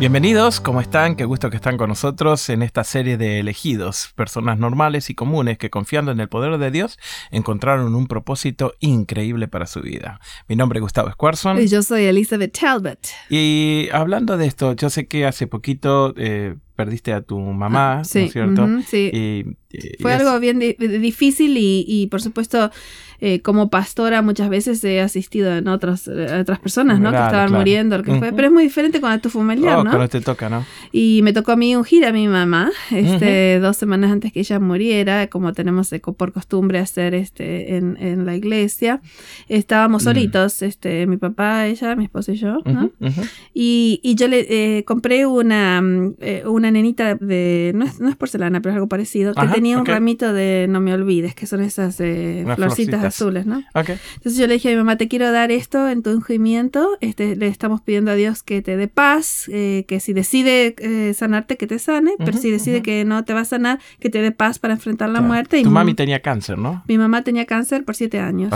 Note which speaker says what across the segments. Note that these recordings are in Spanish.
Speaker 1: Bienvenidos, ¿cómo están? Qué gusto que están con nosotros en esta serie de elegidos, personas normales y comunes que confiando en el poder de Dios encontraron un propósito increíble para su vida. Mi nombre es Gustavo Squarson.
Speaker 2: Y yo soy Elizabeth Talbot.
Speaker 1: Y hablando de esto, yo sé que hace poquito eh, perdiste a tu mamá, ¿no es cierto?
Speaker 2: sí. Y, Fue algo bien difícil y, y por supuesto eh, como pastora muchas veces he asistido en otros, eh, otras personas, ¿no? que estaban muriendo, lo que fue. Pero es muy diferente cuando tu familiar, oh, ¿no?
Speaker 1: Cuando te toca, ¿no?
Speaker 2: Y me tocó a mí ungir a mi mamá, este, dos semanas antes que ella muriera, como tenemos por costumbre hacer este, en, en la iglesia. Estábamos mm. solitos, este, mi papá, ella, mi esposo y yo, ¿no? y, y, yo le eh, compré una, mm, una nenita de, no es, no es porcelana, pero es algo parecido, que tenía un ramito de no me olvides, que son esas florcitas azules, ¿no? Entonces yo le dije a mi mamá, te quiero dar esto en tu ungimiento, este, le estamos pidiendo a Dios que te dé paz, eh, que si decide eh, sanarte, que te sane, pero si decide que no te va a sanar, que te dé paz para enfrentar la muerte.
Speaker 1: Y tu mami tenía cáncer, ¿no?
Speaker 2: Mi mamá tenía cáncer por siete años.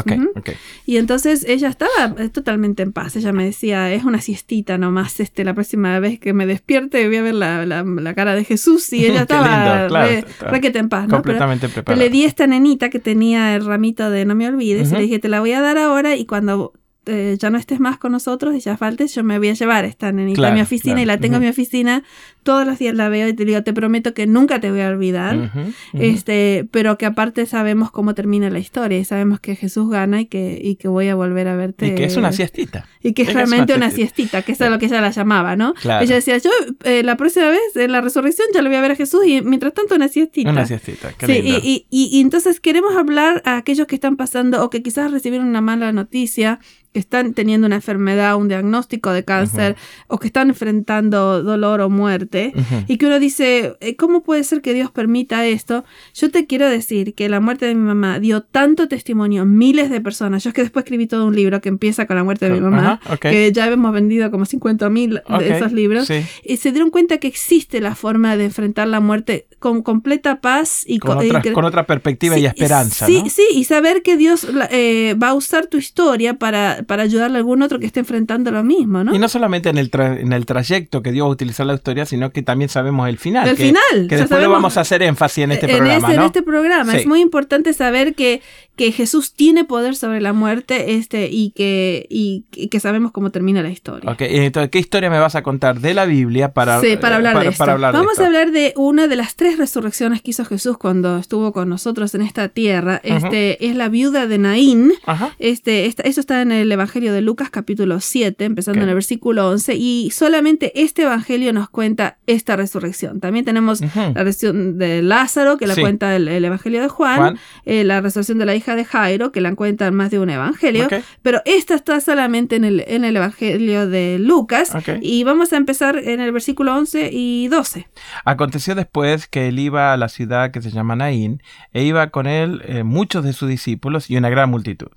Speaker 2: Y entonces ella estaba eh, totalmente en paz, ella me decía, es una siestita nomás, este, la próxima vez que me despierte voy a ver la, la, cara de Jesús y ella estaba lindo, en
Speaker 1: Completamente preparada.
Speaker 2: le di esta nenita que tenía el ramito de no me olvides. Y le dije, te la voy a dar ahora y cuando eh, ya no estés más con nosotros y ya faltes, yo me voy a llevar esta nenita a mi oficina y la tengo en mi oficina todos los días la veo y te digo, te prometo que nunca te voy a olvidar, este, pero que aparte sabemos cómo termina la historia y sabemos que Jesús gana y que, y que voy a volver a verte.
Speaker 1: Y que es una siestita.
Speaker 2: Y que es, realmente una, siestita, que es lo que ella la llamaba, ¿no? Ella decía, yo eh, la próxima vez en la resurrección ya lo voy a ver a Jesús y mientras tanto una siestita.
Speaker 1: Una siestita, qué
Speaker 2: sí, y, y, y, entonces queremos hablar a aquellos que están pasando o que quizás recibieron una mala noticia que están teniendo una enfermedad, un diagnóstico de cáncer, o que están enfrentando dolor o muerte y que uno dice, eh, ¿cómo puede ser que Dios permita esto? Yo te quiero decir que la muerte de mi mamá dio tanto testimonio, miles de personas. Yo es que después escribí todo un libro que empieza con la muerte de mi mamá, que ya hemos vendido como 50 mil de esos libros, y se dieron cuenta que existe la forma de enfrentar la muerte con completa paz y
Speaker 1: con, con, otra, perspectiva y esperanza.
Speaker 2: Sí, sí, y saber que Dios eh, va a usar tu historia para, para ayudarle a algún otro que esté enfrentando lo mismo, ¿no?
Speaker 1: Y no solamente en el, en el trayecto que Dios va a utilizar la historia, sino que también sabemos el final.
Speaker 2: El final.
Speaker 1: Que después lo vamos a hacer énfasis en este programa.
Speaker 2: En este programa. Es muy importante saber que, que Jesús tiene poder sobre la muerte este, y, que, y, que sabemos cómo termina la historia.
Speaker 1: Ok, entonces, ¿qué historia me vas a contar de la Biblia para,
Speaker 2: sí, para hablar de esto? vamos a hablar de una de las tres resurrecciones que hizo Jesús cuando estuvo con nosotros en esta tierra. Este, es la viuda de Naín. Este, eso está en el Evangelio de Lucas capítulo 7, empezando en el versículo 11. Y solamente este Evangelio nos cuenta esta resurrección. También tenemos la resurrección de Lázaro, que la cuenta el, Evangelio de Juan, eh, la resurrección de la hija de Jairo, que la cuenta más de un Evangelio, pero esta está solamente en el, en el Evangelio de Lucas. Y vamos a empezar en el versículo 11 y 12.
Speaker 1: Aconteció después que él iba a la ciudad que se llama Naín, e iba con él eh, muchos de sus discípulos y una gran multitud.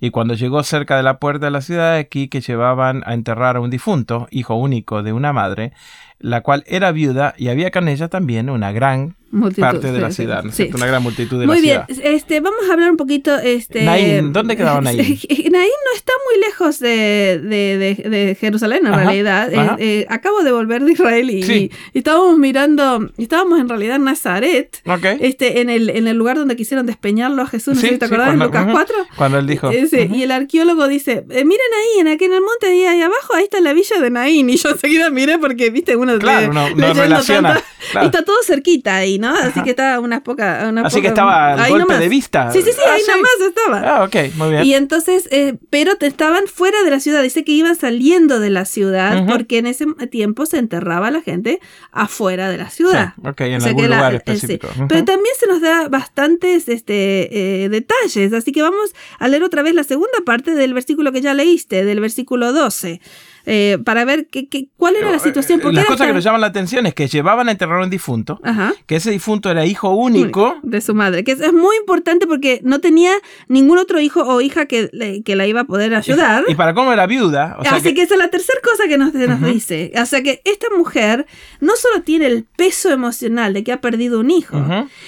Speaker 1: Y cuando llegó cerca de la puerta de la ciudad, aquí que llevaban a enterrar a un difunto, hijo único de una madre, la cual era viuda y había con ella también una gran parte de la ciudad, Una gran multitud de
Speaker 2: muy
Speaker 1: la
Speaker 2: ciudad. Muy bien, este, vamos a hablar un poquito... Este,
Speaker 1: Naín, ¿dónde quedaba Naín?
Speaker 2: Naín no está muy lejos de, de, de, Jerusalén, en realidad. Eh, eh, acabo de volver de Israel y, estábamos mirando, estábamos en realidad en Nazaret, este, en, el, en el lugar donde quisieron despeñarlo a Jesús, ¿no sé si te acordás, en Lucas 4?
Speaker 1: Cuando él dijo...
Speaker 2: Eh, y el arqueólogo dice, miren ahí, en, aquí en el monte ahí, ahí, abajo, ahí está la villa de Naín. Y yo enseguida miré porque, viste, uno...
Speaker 1: Claro, no, no relaciona.
Speaker 2: Y está todo cerquita ahí, ¿no? Así que estaba unas pocas.
Speaker 1: Así que estaba al golpe de vista.
Speaker 2: Sí, sí, sí, ahí ah, nomás estaba.
Speaker 1: Ah, ok, muy bien.
Speaker 2: Y entonces, eh, pero estaban fuera de la ciudad. Dice que iban saliendo de la ciudad porque en ese tiempo se enterraba la gente afuera de la ciudad.
Speaker 1: Sí, ok, en algún lugar eh, específico.
Speaker 2: Pero también se nos da bastantes este, eh, detalles. Así que vamos a leer otra vez la segunda parte del versículo que ya leíste, del versículo 12. Eh, para ver qué, qué- cuál era la situación. Porque
Speaker 1: Las cosas que nos llaman la atención es que llevaban a enterrar a un difunto,
Speaker 2: Ajá.
Speaker 1: que ese difunto era hijo único.
Speaker 2: de su madre, que es, es muy importante porque no tenía ningún otro hijo o hija que, le- que la iba a poder ayudar.
Speaker 1: Y para cómo era viuda, o sea
Speaker 2: Así que,
Speaker 1: que-
Speaker 2: esa es la tercera cosa que nos, dice. O sea que esta mujer no solo tiene el peso emocional de que ha perdido un hijo,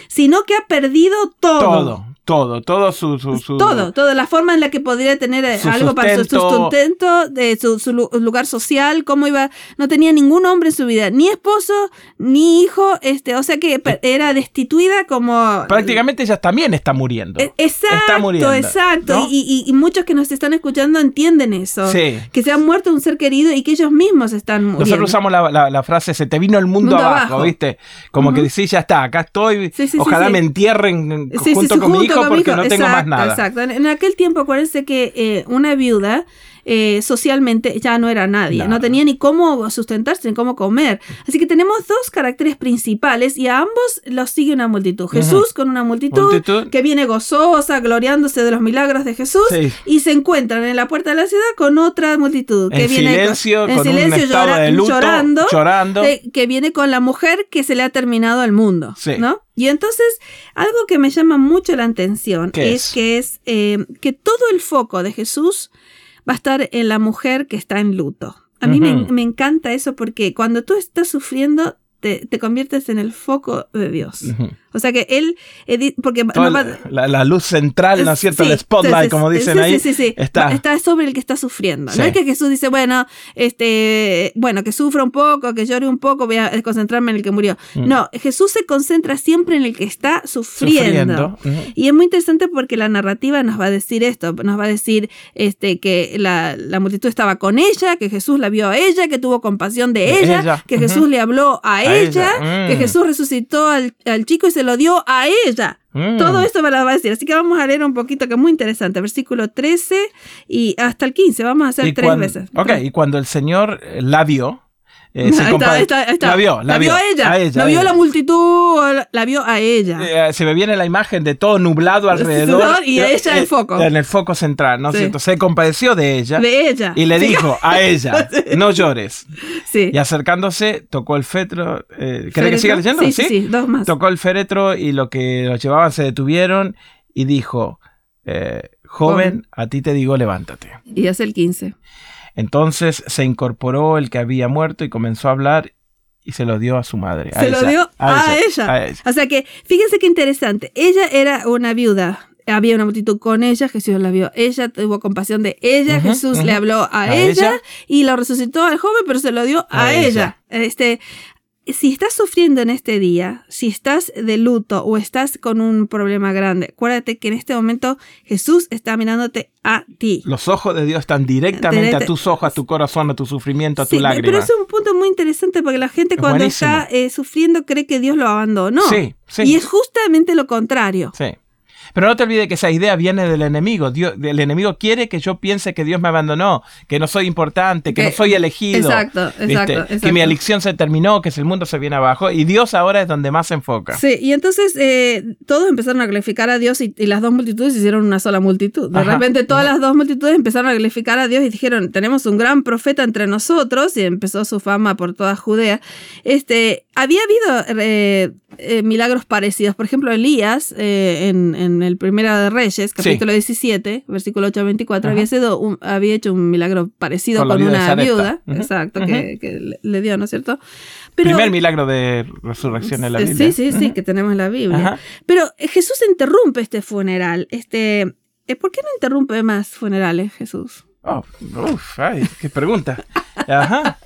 Speaker 2: sino que ha perdido todo.
Speaker 1: todo, todo, todo su, su, su-
Speaker 2: Todo, toda la forma en la que podría tener eh, algo para su
Speaker 1: sustento.
Speaker 2: de su, su lu- lugar social, cómo iba, no tenía ningún hombre en su vida, ni esposo, ni hijo, este, o sea que era destituida como
Speaker 1: Prácticamente ella también está muriendo.
Speaker 2: Eh, Exacto,
Speaker 1: Está muriendo,
Speaker 2: exacto.
Speaker 1: ¿no?
Speaker 2: Y, y- y muchos que nos están escuchando entienden eso.
Speaker 1: Sí.
Speaker 2: Que se han muerto un ser querido y que ellos mismos están muriendo.
Speaker 1: Nosotros usamos la, la- la frase, se te vino el mundo,
Speaker 2: Mundo
Speaker 1: abajo,
Speaker 2: abajo.
Speaker 1: ¿viste? Como que decís, ya está, acá estoy,
Speaker 2: Sí, sí, sí,
Speaker 1: ojalá
Speaker 2: sí.
Speaker 1: me entierren
Speaker 2: Sí, sí,
Speaker 1: junto
Speaker 2: sí,
Speaker 1: con mi
Speaker 2: con
Speaker 1: porque no tengo más
Speaker 2: Exacto,
Speaker 1: nada.
Speaker 2: Exacto. En, en aquel tiempo, acuérdense que eh, una viuda eh, socialmente ya no era nadie,
Speaker 1: No.
Speaker 2: no tenía ni cómo sustentarse, ni cómo comer. Así que tenemos dos caracteres principales y a ambos los sigue una multitud. Jesús con una multitud,
Speaker 1: Multitud.
Speaker 2: que viene gozosa, gloriándose de los milagros de Jesús
Speaker 1: Sí.
Speaker 2: y se encuentran en la puerta de la ciudad con otra multitud que
Speaker 1: En
Speaker 2: viene
Speaker 1: silencio, con un
Speaker 2: silencio, llora-
Speaker 1: de luto,
Speaker 2: llorando,
Speaker 1: llorando.
Speaker 2: eh, que viene con la mujer que se le ha terminado el mundo,
Speaker 1: Sí.
Speaker 2: ¿no? Y entonces, algo que me llama mucho la atención
Speaker 1: ¿Qué
Speaker 2: es,
Speaker 1: es?
Speaker 2: que es eh, que todo el foco de Jesús va a estar en la mujer que está en luto. A mí me, encanta eso porque cuando tú estás sufriendo, te, te conviertes en el foco de Dios. O sea que él, edi- porque no
Speaker 1: la, la- la luz central, ¿no es cierto?
Speaker 2: Sí,
Speaker 1: el spotlight,
Speaker 2: sí,
Speaker 1: como dicen
Speaker 2: sí,
Speaker 1: ahí,
Speaker 2: sí, sí, sí.
Speaker 1: está.
Speaker 2: Está sobre el que está sufriendo. No es que Jesús dice, bueno, este, bueno, que sufra un poco, que llore un poco, voy a concentrarme en el que murió.
Speaker 1: Mm.
Speaker 2: No, Jesús se concentra siempre en el que está sufriendo. Y es muy interesante porque la narrativa nos va a decir esto, nos va a decir este, que la, la multitud estaba con ella, que Jesús la vio a ella, que tuvo compasión de
Speaker 1: De
Speaker 2: ella,
Speaker 1: ella,
Speaker 2: que. Jesús le habló a,
Speaker 1: A
Speaker 2: ella,
Speaker 1: ella,
Speaker 2: que
Speaker 1: mm.
Speaker 2: Jesús resucitó al, al chico y se lo dio a ella.
Speaker 1: Mm.
Speaker 2: Todo esto me lo va a decir. Así que vamos a leer un poquito que es muy interesante. Versículo 13 y hasta el 15. Vamos a hacer tres veces.
Speaker 1: Ok, y cuando el Señor la vio, eh, se
Speaker 2: está, está, está.
Speaker 1: La vio, la,
Speaker 2: a ella.
Speaker 1: a ella,
Speaker 2: no
Speaker 1: a
Speaker 2: vio
Speaker 1: ella.
Speaker 2: la multitud, la, la vio a ella.
Speaker 1: Eh, se me viene la imagen de todo nublado alrededor.
Speaker 2: Y ella el foco.
Speaker 1: En el foco central, ¿no es
Speaker 2: Sí.
Speaker 1: cierto? Se compadeció de ella.
Speaker 2: de ella.
Speaker 1: Y le
Speaker 2: Sí.
Speaker 1: dijo a ella, no llores.
Speaker 2: Sí.
Speaker 1: Y acercándose, tocó el fetro. Eh, ¿Querés que siga leyendo?
Speaker 2: Sí, sí, sí, dos más.
Speaker 1: Tocó el féretro y lo que los llevaban se detuvieron y dijo, eh, joven,
Speaker 2: Joven.
Speaker 1: a ti te digo, levántate.
Speaker 2: Y es el 15.
Speaker 1: Entonces se incorporó el que había muerto y comenzó a hablar y se lo dio a su madre. a
Speaker 2: Se lo dio a, ella.
Speaker 1: a ella.
Speaker 2: O sea que, fíjense qué interesante. Ella era una viuda. Había una multitud con ella, Jesús la vio. Ella tuvo compasión de ella, Jesús le habló a, ella,
Speaker 1: ella.
Speaker 2: y lo resucitó al joven, pero se lo dio a,
Speaker 1: A
Speaker 2: ella.
Speaker 1: ella.
Speaker 2: Este, si estás sufriendo en este día, si estás de luto o estás con un problema grande, acuérdate que en este momento Jesús está mirándote a ti.
Speaker 1: Los ojos de Dios están directamente
Speaker 2: Directa-
Speaker 1: a tus ojos, a tu corazón, a tu sufrimiento, a tu
Speaker 2: Sí,
Speaker 1: lágrima.
Speaker 2: pero es un punto muy interesante porque la gente cuando está eh, sufriendo cree que Dios lo abandonó.
Speaker 1: Sí, sí.
Speaker 2: Y es justamente lo contrario.
Speaker 1: Sí. Pero no te olvides que esa idea viene del enemigo. Dios, el enemigo quiere que yo piense que Dios me abandonó, que no soy importante, que,
Speaker 2: Que-
Speaker 1: no soy elegido.
Speaker 2: Exacto, exacto.
Speaker 1: Que mi elección se terminó, que el mundo se viene abajo. Y Dios ahora es donde más se enfoca.
Speaker 2: Sí, y entonces eh, todos empezaron a glorificar a Dios y, y las dos multitudes hicieron una sola multitud. De
Speaker 1: Ajá.
Speaker 2: repente todas las dos multitudes empezaron a glorificar a Dios y dijeron, tenemos un gran profeta entre nosotros y empezó su fama por toda Judea. Este, había habido eh, eh, milagros parecidos. Por ejemplo, Elías eh, en, en el Primera de Reyes, capítulo 17, versículo 8 a 24,
Speaker 1: Ajá.
Speaker 2: había, sido un- había hecho un milagro parecido
Speaker 1: Con
Speaker 2: con, una viuda.
Speaker 1: Ujú,
Speaker 2: Exacto,
Speaker 1: ujú.
Speaker 2: que, que le- dio, ¿no es cierto?
Speaker 1: Primer milagro de resurrección en la Biblia.
Speaker 2: Sí, sí, sí,
Speaker 1: Ujú.
Speaker 2: que tenemos en la Biblia. Pero eh, Jesús interrumpe este funeral. Este, eh, ¿Por qué no interrumpe más funerales, Jesús?
Speaker 1: Oh, uf, ay, qué pregunta. Ajá.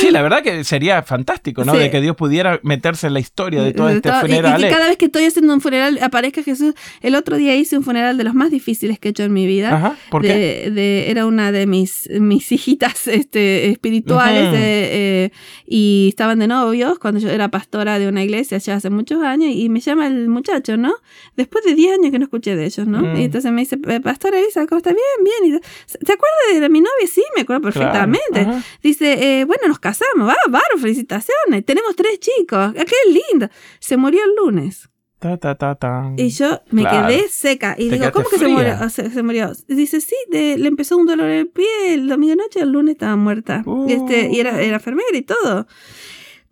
Speaker 1: Sí, la verdad que sería fantástico, ¿no?
Speaker 2: Sí.
Speaker 1: De que Dios pudiera meterse en la historia de todo
Speaker 2: De
Speaker 1: este
Speaker 2: todo-
Speaker 1: funeral.
Speaker 2: Y,
Speaker 1: ¿eh?
Speaker 2: cada vez que estoy haciendo un funeral aparezca Jesús. El otro día hice un funeral de los más difíciles que he hecho en mi vida.
Speaker 1: Ajá. ¿Por qué?
Speaker 2: de, de- era una de mis, mis hijitas este, espirituales eh, y estaban de novios cuando yo era pastora de una iglesia ya hace muchos años y me llama el muchacho, ¿no? Después de 10 años que no escuché de ellos, ¿no?
Speaker 1: Mm.
Speaker 2: Y entonces me dice, "Eh, Pastora Elisa, ¿cómo está? Bien, bien. Y, ¿Te acuerdas de mi novia? Sí, me acuerdo
Speaker 1: Claro,
Speaker 2: perfectamente. Dice, eh, bueno, nos casamos, va, bárbaro, felicitaciones, tenemos tres chicos, ah, qué lindo. Se murió el lunes.
Speaker 1: Ta, ta, ta, tan.
Speaker 2: Y yo me
Speaker 1: Claro.
Speaker 2: quedé seca. Y
Speaker 1: Te
Speaker 2: digo, ¿cómo que se murió? Se, se murió. Dice, sí, de- le empezó un dolor en el pie el domingo noche, el lunes estaba muerta.
Speaker 1: Uh.
Speaker 2: Y, este, y era, era enfermera y todo.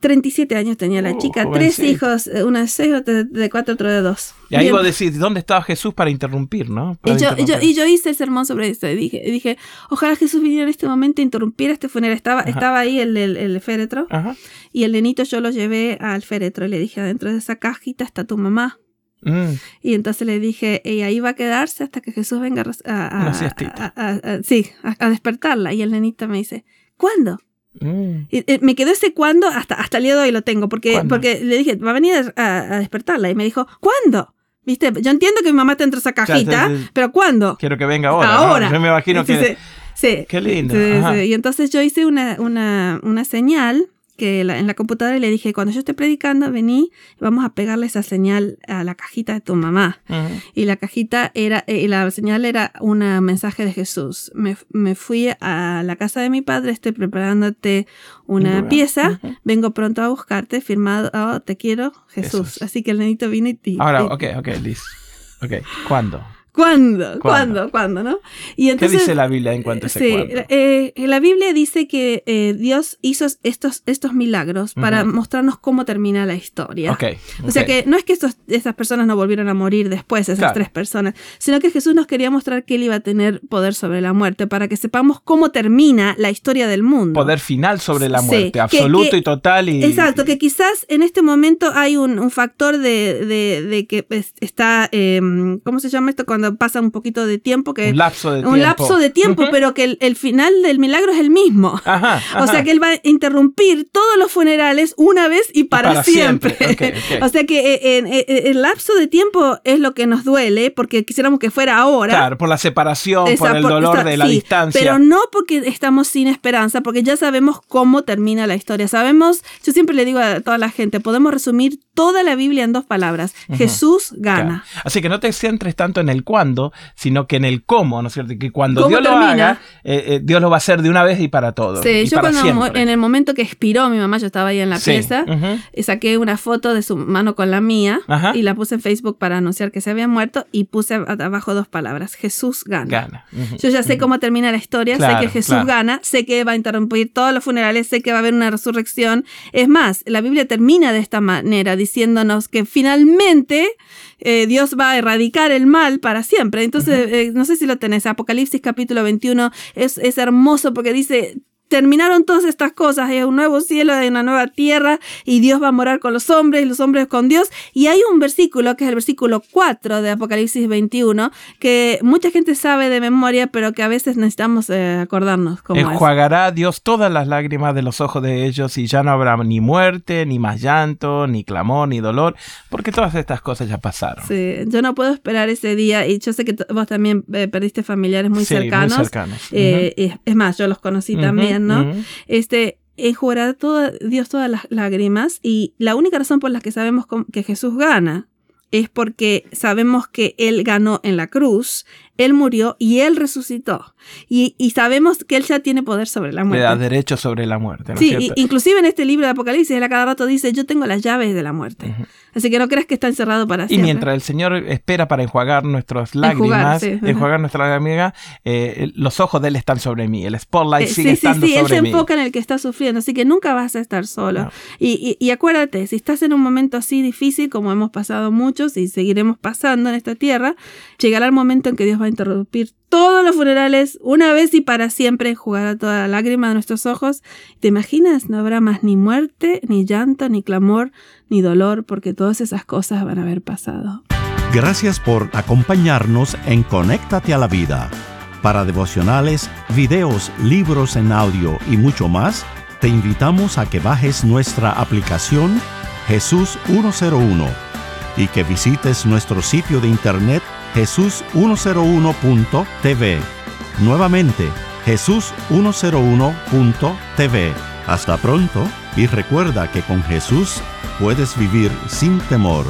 Speaker 2: 37 años tenía la
Speaker 1: Uh,
Speaker 2: chica, tres hijos, eh, una de seis, otra de- cuatro, otro de dos.
Speaker 1: Y ahí
Speaker 2: Bien.
Speaker 1: vos decís, ¿dónde estaba Jesús para interrumpir, no?
Speaker 2: Y
Speaker 1: Para
Speaker 2: yo, y, yo,
Speaker 1: interrumpir.
Speaker 2: y yo hice el sermón sobre esto. Y dije, y dije ojalá Jesús viniera en este momento e interrumpiera este funeral. Estaba,
Speaker 1: Ajá.
Speaker 2: estaba ahí el, el, el féretro.
Speaker 1: Ajá.
Speaker 2: Y el nenito yo lo llevé al féretro. Y le dije, adentro de esa cajita está tu mamá.
Speaker 1: Mm.
Speaker 2: Y entonces le dije, y ahí va a quedarse hasta que Jesús venga a a, a- a- a- a- sí, a, a despertarla. Y el nenito me dice, ¿cuándo?
Speaker 1: Mm.
Speaker 2: Y, eh, me quedó ese cuándo hasta, hasta el día de hoy lo tengo, porque,
Speaker 1: ¿Cuándo?
Speaker 2: porque le dije, va a venir a, a despertarla. Y me dijo, ¿cuándo? ¿Viste? Yo entiendo que mi mamá dentro de esa cajita, pero ¿cuándo?
Speaker 1: Quiero que venga ahora. ¿no?
Speaker 2: Ahora.
Speaker 1: Yo me imagino que...
Speaker 2: sí.
Speaker 1: Qué lindo.
Speaker 2: Y entonces yo hice una, una, una señal que la- en la computadora y le dije, cuando yo esté predicando, vení, vamos a pegarle esa señal a la cajita de tu mamá. Y la cajita era, eh, y la señal era un mensaje de Jesús. Me, me fui a la casa de mi padre, estoy preparándote una pieza, vengo pronto a buscarte, firmado, oh, te quiero, Jesús.
Speaker 1: Jesús.
Speaker 2: Así que el nenito vino y... y-
Speaker 1: Ahora,
Speaker 2: y-
Speaker 1: ok, ok, Liz. Ok, ¿cuándo?
Speaker 2: ¿Cuándo?
Speaker 1: ¿Cuándo?
Speaker 2: ¿Cuándo? ¿No? Y
Speaker 1: ¿Qué
Speaker 2: entonces,
Speaker 1: dice la Biblia en cuanto a ese
Speaker 2: Sí,
Speaker 1: cuándo?
Speaker 2: eh, la Biblia dice que eh, Dios hizo estos, estos milagros para
Speaker 1: Ujú.
Speaker 2: mostrarnos cómo termina la historia.
Speaker 1: Ok.
Speaker 2: O sea que no es que estos, estas personas no volvieron a morir después, esas
Speaker 1: Claro.
Speaker 2: tres personas, sino que Jesús nos quería mostrar que Él iba a tener poder sobre la muerte para que sepamos cómo termina la historia del mundo.
Speaker 1: Poder final sobre la
Speaker 2: Sí,
Speaker 1: muerte,
Speaker 2: que-
Speaker 1: absoluto
Speaker 2: que-
Speaker 1: y total. Y,
Speaker 2: Exacto, que quizás en este momento hay un, un factor de, de- de que está, eh, ¿cómo se llama esto? Cuando pasa un poquito de tiempo, que
Speaker 1: Un lapso de
Speaker 2: un
Speaker 1: tiempo.
Speaker 2: lapso de tiempo,
Speaker 1: Ujú.
Speaker 2: pero que el, el final del milagro es el mismo.
Speaker 1: Ajá,
Speaker 2: O sea
Speaker 1: ajá.
Speaker 2: que él va a interrumpir todos los funerales una vez y para,
Speaker 1: para
Speaker 2: siempre.
Speaker 1: siempre. Ok, ok.
Speaker 2: o sea que eh, eh, eh, el lapso de tiempo es lo que nos duele porque quisiéramos que fuera ahora.
Speaker 1: Claro, por la separación,
Speaker 2: Esa-
Speaker 1: por el
Speaker 2: por-
Speaker 1: dolor
Speaker 2: esa-
Speaker 1: de la
Speaker 2: sí,
Speaker 1: distancia.
Speaker 2: Pero no porque estamos sin esperanza, porque ya sabemos cómo termina la historia. Sabemos, yo siempre le digo a toda la gente, podemos resumir toda la Biblia en dos palabras.
Speaker 1: Ujú.
Speaker 2: Jesús
Speaker 1: Claro.
Speaker 2: gana.
Speaker 1: Así que no te centres tanto en el cuándo, sino que en el cómo, ¿no es cierto? Que cuando
Speaker 2: ¿Cómo
Speaker 1: Dios lo
Speaker 2: termina?
Speaker 1: haga, eh, eh, Dios lo va a hacer de una vez y para todo.
Speaker 2: Sí, yo cuando
Speaker 1: siempre.
Speaker 2: en el momento que expiró mi mamá, yo estaba ahí en la
Speaker 1: Sí,
Speaker 2: pieza, y saqué una foto de su mano con la mía
Speaker 1: Ajá.
Speaker 2: y la puse en Facebook para anunciar que se había muerto y puse abajo dos palabras, Jesús gana. Yo ya sé cómo termina la historia, sé que Jesús
Speaker 1: claro.
Speaker 2: gana, sé que va a interrumpir todos los funerales, sé que va a haber una resurrección. Es más, la Biblia termina de esta manera, diciéndonos que finalmente eh, Dios va a erradicar el mal para siempre. Entonces, eh, no sé si lo tenés, Apocalipsis capítulo 21 es, es hermoso porque dice... Terminaron todas estas cosas, hay un nuevo cielo, hay una nueva tierra y Dios va a morar con los hombres y los hombres con Dios. Y hay un versículo, que es el versículo 4 de Apocalipsis 21, que mucha gente sabe de memoria, pero que a veces necesitamos eh, acordarnos cómo es.
Speaker 1: Enjuagará Dios todas las lágrimas de los ojos de ellos y ya no habrá ni muerte, ni más llanto, ni clamor, ni dolor, porque todas estas cosas ya pasaron.
Speaker 2: Sí, yo no puedo esperar ese día y yo sé que vos también eh, perdiste familiares muy
Speaker 1: Sí,
Speaker 2: cercanos.
Speaker 1: cercanos.
Speaker 2: Eh, es, es más, yo los conocí también, ¿no? Este, enjugará toda, Dios todas las lágrimas y la única razón por la que sabemos que Jesús gana es porque sabemos que Él ganó en la cruz, Él murió y Él resucitó. Y, y sabemos que Él ya tiene poder sobre la
Speaker 1: Le
Speaker 2: muerte.
Speaker 1: da derecho sobre la muerte, ¿no
Speaker 2: Sí, i- inclusive en este libro de Apocalipsis, él a cada rato dice, yo tengo las llaves de la muerte.
Speaker 1: Ujú.
Speaker 2: Así que no creas que está encerrado para
Speaker 1: Y
Speaker 2: siempre.
Speaker 1: mientras el Señor espera para enjuagar nuestras lágrimas,
Speaker 2: sí, ajá.
Speaker 1: enjuagar nuestras lágrimas, eh, los ojos de Él están sobre mí, el spotlight
Speaker 2: Eh,
Speaker 1: sigue
Speaker 2: sí, sí,
Speaker 1: estando
Speaker 2: sí, él
Speaker 1: sobre
Speaker 2: se
Speaker 1: mí.
Speaker 2: enfoca en el que está sufriendo, así que nunca vas a estar solo.
Speaker 1: No.
Speaker 2: Y, y- y acuérdate, si estás en un momento así difícil, como hemos pasado muchos y seguiremos pasando en esta tierra, llegará el momento en que Dios va a interrumpir todos los funerales una vez y para siempre, enjugará toda la lágrima de nuestros ojos. ¿Te imaginas? No habrá más ni muerte, ni llanto, ni clamor, ni dolor, porque todas esas cosas van a haber pasado.
Speaker 3: Gracias por acompañarnos en Conéctate a la Vida. Para devocionales, videos, libros en audio y mucho más, te invitamos a que bajes nuestra aplicación Jesús 101 y que visites nuestro sitio de internet jesús101.tv. Nuevamente, jesús101.tv. Hasta pronto y recuerda que con Jesús puedes vivir sin temor.